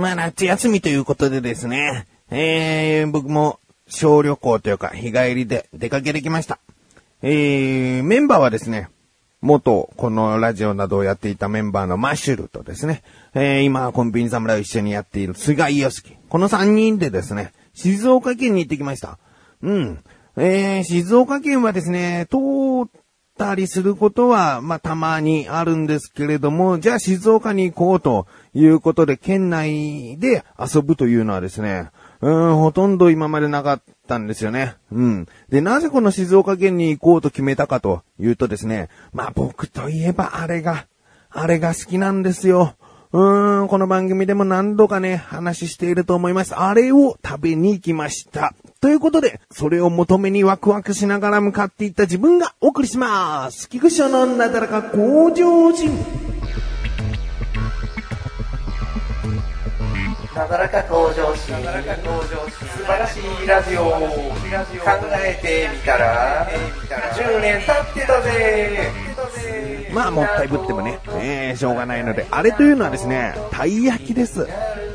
まあ、夏休みということでですね、えー、僕も小旅行というか、日帰りで出かけてきました。えー、メンバーはですね、元、このラジオなどをやっていたメンバーのマッシュルとですね、えー、今、コンビニ侍を一緒にやっている菅井良樹。この3人でですね、静岡県に行ってきました。うん。えー、静岡県はですね、通ったりすることは、まあ、たまにあるんですけれども、じゃあ静岡に行こうということで、県内で遊ぶというのはですね、うん、ほとんど今までなかったんですよね。うん。で、なぜこの静岡県に行こうと決めたかというとですね、まあ僕といえばあれが、あれが好きなんですよ。うーん、この番組でも何度かね、話していると思います。あれを食べに行きました。ということで、それを求めにワクワクしながら向かっていった自分がお送りします。菊池のなだらか向上心。なだらか向上心。なだらか向上心。素晴らしいラジオ。考えてみたら、10年経ってたぜ。まあ、もったいぶってもね、えー、しょうがないので、あれというのはですね、たい焼きです。う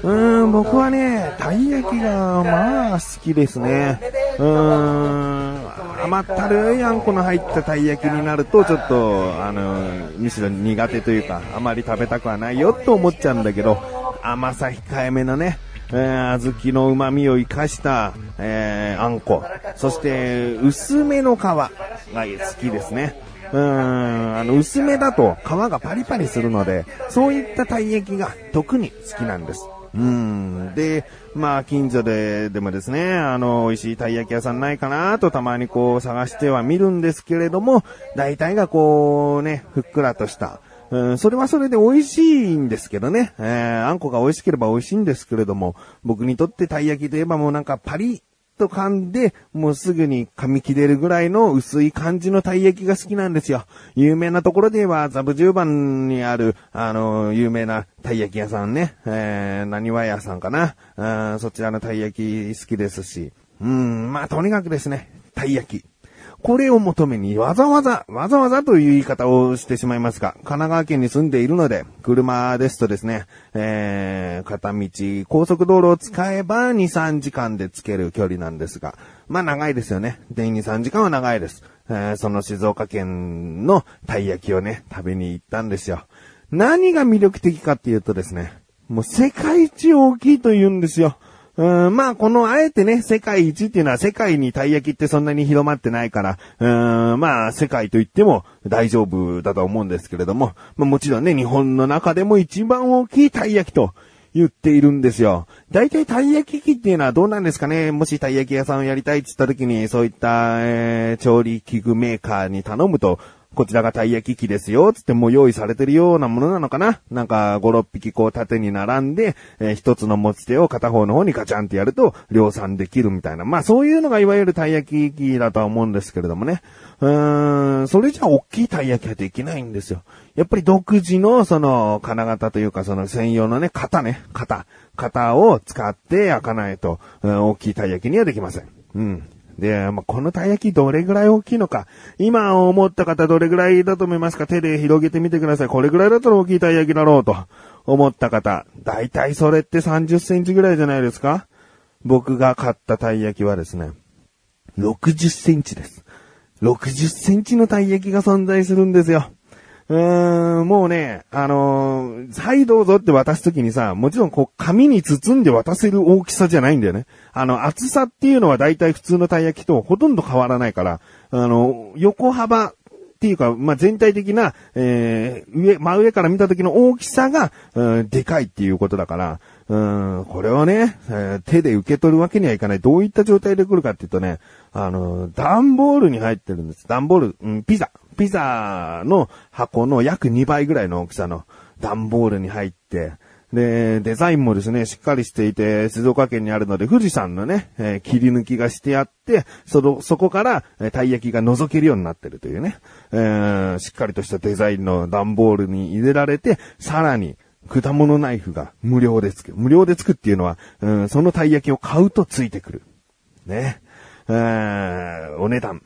ーん、僕はね、たい焼きが、まあ、好きですね。うーん、甘ったるいあんこの入ったたい焼きになると、ちょっと、あの、むしろ苦手というか、あまり食べたくはないよと思っちゃうんだけど、甘さ控えめのね、えー、小豆の旨味を生かした、えー、あんこ。そして、薄めの皮が好きですね。うん、あの、薄めだと皮がパリパリするので、そういったたい焼きが特に好きなんです。うん。で、まあ、近所で、でもですね、あの、美味しいたい焼き屋さんないかなとたまにこう探しては見るんですけれども、大体がこうね、ふっくらとした、うん、それはそれで美味しいんですけどね。えー、あんこが美味しければ美味しいんですけれども、僕にとってたい焼きといえばもうなんかパリと噛んで、もうすぐに噛み切れるぐらいの薄い感じのたい焼きが好きなんですよ。有名なところで言えば、ザブ十番にある、あの、有名なたい焼き屋さんね。えー、何わ屋さんかな。あそちらのたい焼き好きですし。うん、まあとにかくですね、たい焼き。これを求めにわざわざ、わざわざという言い方をしてしまいますが、神奈川県に住んでいるので、車ですとですね、えー、片道、高速道路を使えば2、3時間で着ける距離なんですが、まあ長いですよね。で、2、3時間は長いです。えー、その静岡県のたい焼きをね、食べに行ったんですよ。何が魅力的かっていうとですね、もう世界一大きいと言うんですよ。うん、まあ、この、あえてね、世界一っていうのは世界にたい焼きってそんなに広まってないから、うん、まあ、世界と言っても大丈夫だと思うんですけれども、まあ、もちろんね、日本の中でも一番大きいたい焼きと言っているんですよ。大体たい焼き器っていうのはどうなんですかね？もしたい焼き屋さんをやりたいって言った時に、そういった、えー、調理器具メーカーに頼むと、こちらがたい焼き器ですよ、つってもう用意されてるようなものなのかななんか、5、6匹こう縦に並んで、えー、一つの持ち手を片方の方にガチャンってやると量産できるみたいな。まあそういうのがいわゆるたい焼き器だとは思うんですけれどもね。うーん、それじゃ大きいたい焼きはできないんですよ。やっぱり独自のその金型というかその専用のね、型ね、型。型を使って焼かないと、うん、大きいたい焼きにはできません。うん。で、まあ、このたい焼きどれぐらい大きいのか。今思った方どれぐらいだと思いますか？手で広げてみてください。これぐらいだったら大きいたい焼きだろうと思った方。だいたいそれって30センチぐらいじゃないですか？僕が買ったたい焼きはですね、60センチです。60センチのたい焼きが存在するんですよ。うーん、もうね、あのー、はいどうぞって渡すときにさ、もちろんこう、紙に包んで渡せる大きさじゃないんだよね。あの、厚さっていうのは大体普通のたい焼きとほとんど変わらないから、あの、横幅っていうか、まあ、全体的な、えー、上、真上から見た時の大きさが、うん、でかいっていうことだから、うん、これをね、えー、手で受け取るわけにはいかない。どういった状態で来るかっていうとね、あの、段ボールに入ってるんです。段ボール、うん、ピザ。ピザの箱の約2倍ぐらいの大きさの段ボールに入って、で、デザインもですね、しっかりしていて、静岡県にあるので、富士山のね、えー、切り抜きがしてあって、その、そこから、えー、たい焼きが覗けるようになってるというね、えー、しっかりとしたデザインの段ボールに入れられて、さらに、果物ナイフが無料でつく。無料でつくっていうのは、うん、そのたい焼きを買うとついてくる。ね。えー、お値段。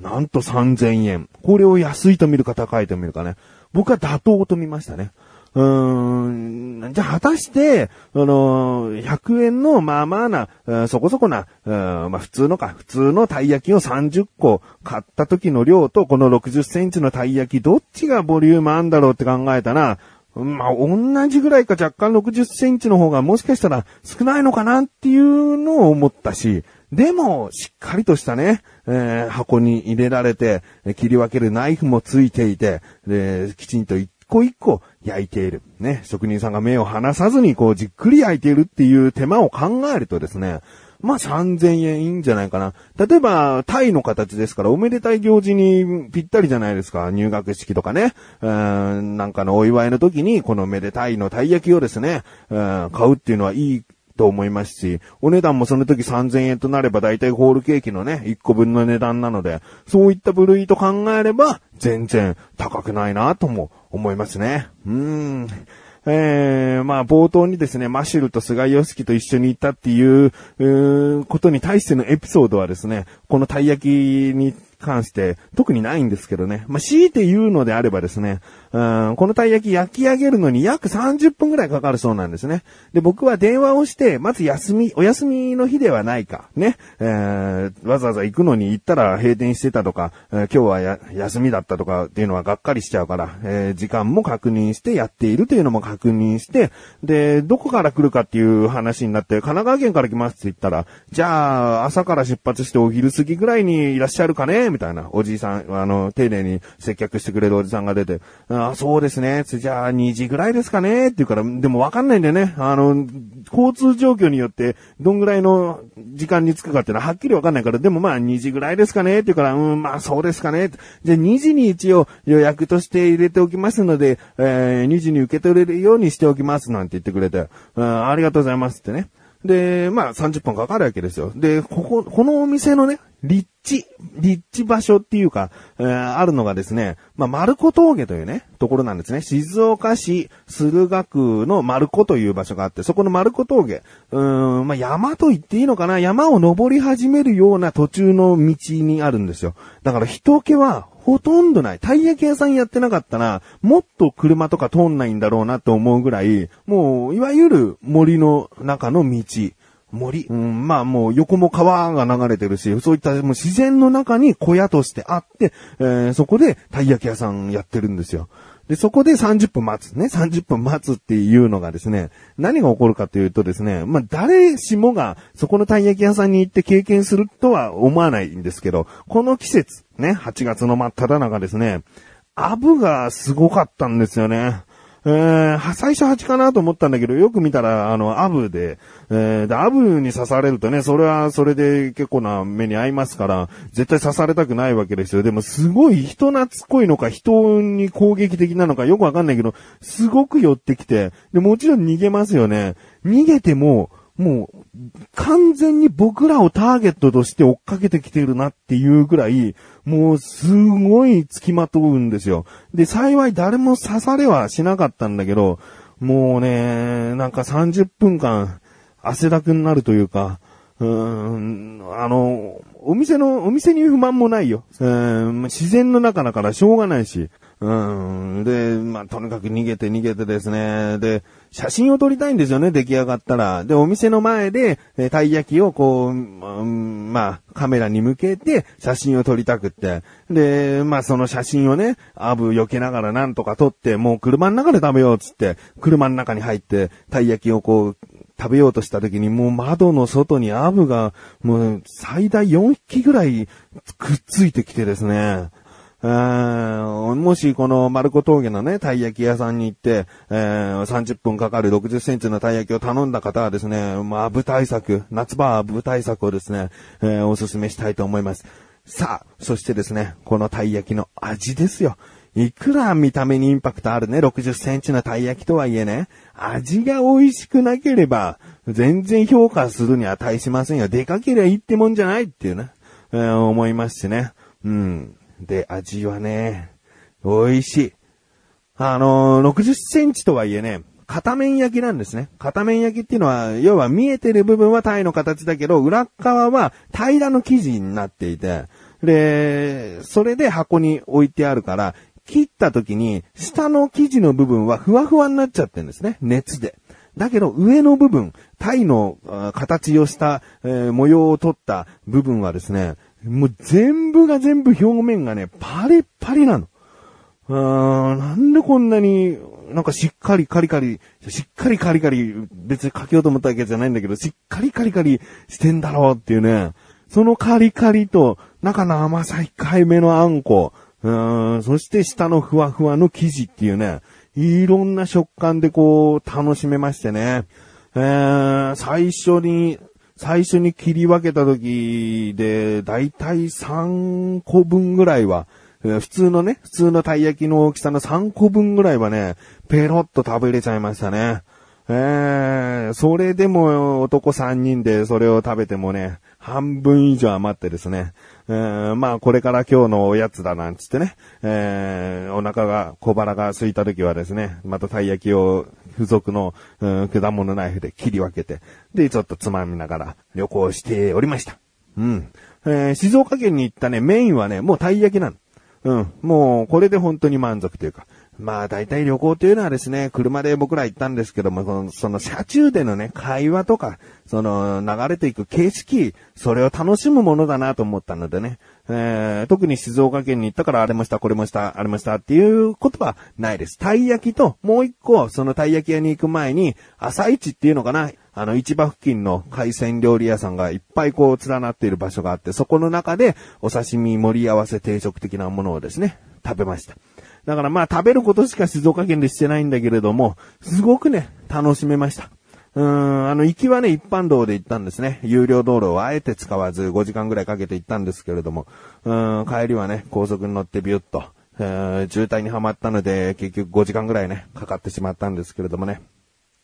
なんと3000円。これを安いと見るか高いと見るかね。僕は妥当と見ましたね。うーん、じゃあ果たして、あのー、100円のまあまあな、うんそこそこな、まあ普通のか、普通のたい焼きを30個買った時の量と、この60センチのたい焼き、どっちがボリュームあんだろうって考えたら、まあ、同じぐらいか若干60センチの方がもしかしたら少ないのかなっていうのを思ったし、でも、しっかりとしたね、えー箱に入れられて、切り分けるナイフもついていて、で、きちんと一個一個焼いている。ね、職人さんが目を離さずにこうじっくり焼いているっていう手間を考えるとですね、まあ3000円いいんじゃないかな。例えば、タイの形ですから、おめでたい行事にぴったりじゃないですか。入学式とかね。うんなんかのお祝いの時に、このめでたいのたい焼きをですね、うん買うっていうのはいいと思いますし、お値段もその時3000円となれば大体ホールケーキのね、1個分の値段なので、そういった部類と考えれば、全然高くないなとも思いますね。うーん。えー、まあ冒頭にですね、マシルと菅義樹と一緒に行ったっていう、うことに対してのエピソードはですね、このたい焼きに関して特にないんですけどね。まあ、強いて言うのであればですね、うんこのたい焼き焼き上げるのに約30分くらいかかるそうなんですね。で、僕は電話をして、まず休み、お休みの日ではないか、ね、えーわざわざ行くのに行ったら閉店してたとか、えー今日は休みだったとかっていうのはがっかりしちゃうから、えー時間も確認してやっているというのも確認して、で、どこから来るかっていう話になって、神奈川県から来ますって言ったら、じゃあ、朝から出発してお昼過ぎぐらいにいらっしゃるかねみたいな、おじいさん、あの、丁寧に接客してくれるおじさんが出て、あ、そうですね。じゃあ、2時ぐらいですかねって言うから、でもわかんないんだよね。あの、交通状況によって、どんぐらいの時間に着くかっていうのははっきりわかんないから、でもまあ2時ぐらいですかねって言うから、うん、まあそうですかね。じゃあ2時に一応予約として入れておきますので、えー、2時に受け取れるようにしておきますなんて言ってくれて、うん、ありがとうございますってね。で、まあ30分かかるわけですよ。で、ここ、このお店のね、立地、立地場所っていうか、えーあるのがですね、まあ、丸子峠というね、ところなんですね。静岡市駿河区の丸子という場所があって、そこの丸子峠、うーん、まあ、山と言っていいのかな山を登り始めるような途中の道にあるんですよ。だから人気はほとんどない。たい焼き屋さんやってなかったら、もっと車とか通んないんだろうなと思うぐらい、もう、いわゆる森の中の道。森、うん、まあもう横も川が流れてるし、そういったもう自然の中に小屋としてあって、えーそこでたい焼き屋さんやってるんですよ。で、そこで30分待つね。30分待つっていうのがですね、何が起こるかというとですね、まあ誰しもがそこのたい焼き屋さんに行って経験するとは思わないんですけど、この季節、ね、8月の真っ只中ですね、アブがすごかったんですよね。えー、最初蜂かなと思ったんだけど、よく見たら、あの、アブで、えー、で、アブに刺されるとね、それはそれで結構な目に合いますから、絶対刺されたくないわけですよ。でも、すごい人懐っこいのか、人に攻撃的なのか、よくわかんないけど、すごく寄ってきて、で、もちろん逃げますよね。逃げても、もう、完全に僕らをターゲットとして追っかけてきてるなっていうぐらい、もうすごい付きまとうんですよ。で、幸い誰も刺されはしなかったんだけど、もうね、なんか30分間汗だくになるというか、うーん、あの、お店の、お店に不満もないよ。うん、自然の中だからしょうがないし。うん。で、まあ、とにかく逃げて逃げてですね。で、写真を撮りたいんですよね、出来上がったら。で、お店の前で、えたい焼きをこう、うんまあ、カメラに向けて写真を撮りたくって。で、まあ、その写真をね、アブ避けながらなんとか撮って、もう車の中で食べようっつって、車の中に入って、たい焼きをこう、食べようとした時にもう窓の外にアブがもう最大4匹ぐらいくっついてきてですね。えーもしこの丸子峠のね、たい焼き屋さんに行って、えー30分かかる60センチのたい焼きを頼んだ方はですね、まあ、アブ対策、夏場はアブ対策をですね、えーお勧めしたいと思います。さあ、そしてですね、このたい焼きの味ですよ。いくら見た目にインパクトあるね、60センチのたい焼きとはいえね、味が美味しくなければ、全然評価するに値しませんよ。でかけりゃいいってもんじゃないっていうね、えー思いますしね。うん。で、味はね、美味しい。あのー60センチとはいえね、片面焼きなんですね。片面焼きっていうのは、要は見えてる部分はタイの形だけど、裏側は平らの生地になっていて、で、それで箱に置いてあるから、切った時に、下の生地の部分はふわふわになっちゃってるんですね。熱で。だけど上の部分、タイの形をした、えー、模様を取った部分はですね、もう全部が全部表面がね、パリッパリなの。うーん、なんでこんなに、なんかしっかりカリカリ、しっかりカリカリ、別にかけようと思ったわけじゃないんだけど、しっかりカリカリしてんだろうっていうね。そのカリカリと、中の甘さ控えめのあんこ、うーん、そして下のふわふわの生地っていうね、いろんな食感でこう、楽しめましてね。えー、最初に、最初に切り分けた時で、だいたい3個分ぐらいは、普通のね、普通のたい焼きの大きさの3個分ぐらいはね、ペロッと食べれちゃいましたね。えー、それでも男3人でそれを食べてもね、半分以上余ってですね、えー、まあこれから今日のおやつだなんつってね、えー、お腹が、小腹が空いた時はですね、またたい焼きを付属の、うん、果物ナイフで切り分けて、で、ちょっとつまみながら旅行しておりました。うん。えー、静岡県に行ったね、メインはね、もうたい焼きなの。うん。もう、これで本当に満足というか。まあ、大体旅行というのはですね、車で僕ら行ったんですけども、その、その車中でのね、会話とか、その、流れていく景色、それを楽しむものだなと思ったのでね、えー、特に静岡県に行ったからあれもした、これもした、あれもしたっていうことはないです。たい焼きと、もう一個、そのたい焼き屋に行く前に、朝市っていうのかな、あの、市場付近の海鮮料理屋さんがいっぱいこう連なっている場所があって、そこの中でお刺身盛り合わせ定食的なものをですね、食べました。だからまあ食べることしか静岡県でしてないんだけれども、すごくね、楽しめました。うーん、あの、行きはね、一般道で行ったんですね。有料道路をあえて使わず5時間ぐらいかけて行ったんですけれども、うーん、帰りはね、高速に乗ってビュッと、えー、渋滞にはまったので、結局5時間ぐらいね、かかってしまったんですけれどもね。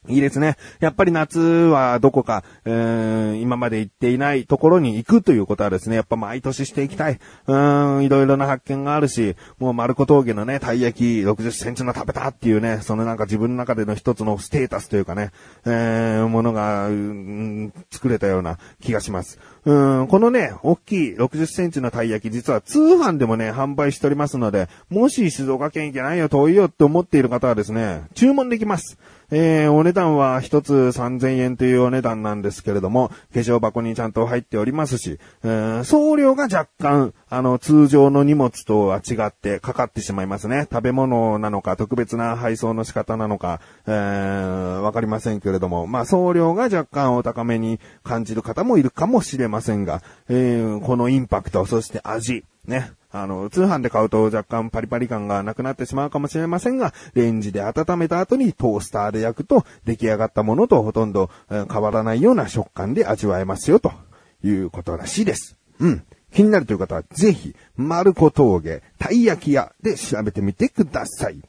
いいですね。やっぱり夏はどこか、えー、今まで行っていないところに行くということはですね、やっぱ毎年していきたい。うん、いろいろな発見があるし、もう丸子峠のね、たい焼き60センチの食べたっていうね、そのなんか自分の中での一つのステータスというかね、えー、ものが、うん、作れたような気がします。うん、このね、大きい60センチのたい焼き、実は通販でもね、販売しておりますので、もし静岡県行けないよ、遠いよって思っている方はですね、注文できます。えー、お値段は一つ3000円というお値段なんですけれども、化粧箱にちゃんと入っておりますし、えー、送料が若干、あの、通常の荷物とは違ってかかってしまいますね。食べ物なのか、特別な配送の仕方なのか、えー、わかりませんけれども、まあ、送料が若干お高めに感じる方もいるかもしれませんが、えー、このインパクト、そして味、ね、あの、通販で買うと若干パリパリ感がなくなってしまうかもしれませんが、レンジで温めた後にトースターで焼くと出来上がったものとほとんど変わらないような食感で味わえますよということらしいです。うん。気になるという方はぜひ、丸子峠、たい焼き屋で調べてみてください。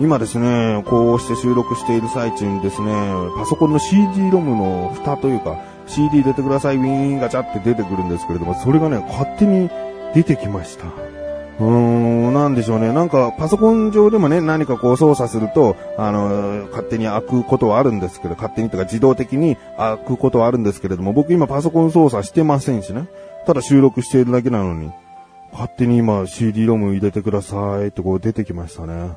今ですね、こうして収録している最中にですね、パソコンの CD ロムの蓋というか、CD 出てください、ウィーンガチャって出てくるんですけれども、それがね、勝手に出てきました。うーん、なんでしょうね。なんか、パソコン上でもね、何かこう操作すると、あの、勝手に開くことはあるんですけど、勝手にとか自動的に開くことはあるんですけれども、僕今パソコン操作してませんしね。ただ収録しているだけなのに、勝手に今 CD ロム入れてくださいってこう出てきましたね。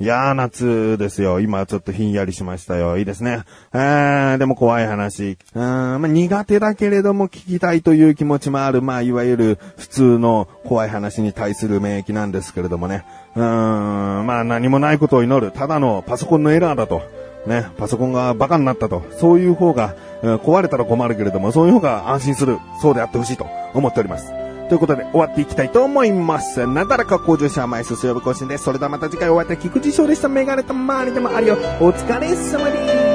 いやー、夏ですよ。今ちょっとひんやりしましたよ。いいですね。えー、でも怖い話。うん、まあ、苦手だけれども聞きたいという気持ちもある、まあ、いわゆる普通の怖い話に対する免疫なんですけれどもね。うん、まあ、何もないことを祈る。ただのパソコンのエラーだと。ね、パソコンがバカになったと。そういう方が、壊れたら困るけれども、そういう方が安心する。そうであってほしいと思っております。ということで終わっていきたいと思います。なだらか向上者枚数水曜日更新です。それではまた次回お会いいた菊池翔でした。メガネと周りでもあるよ。お疲れ様です。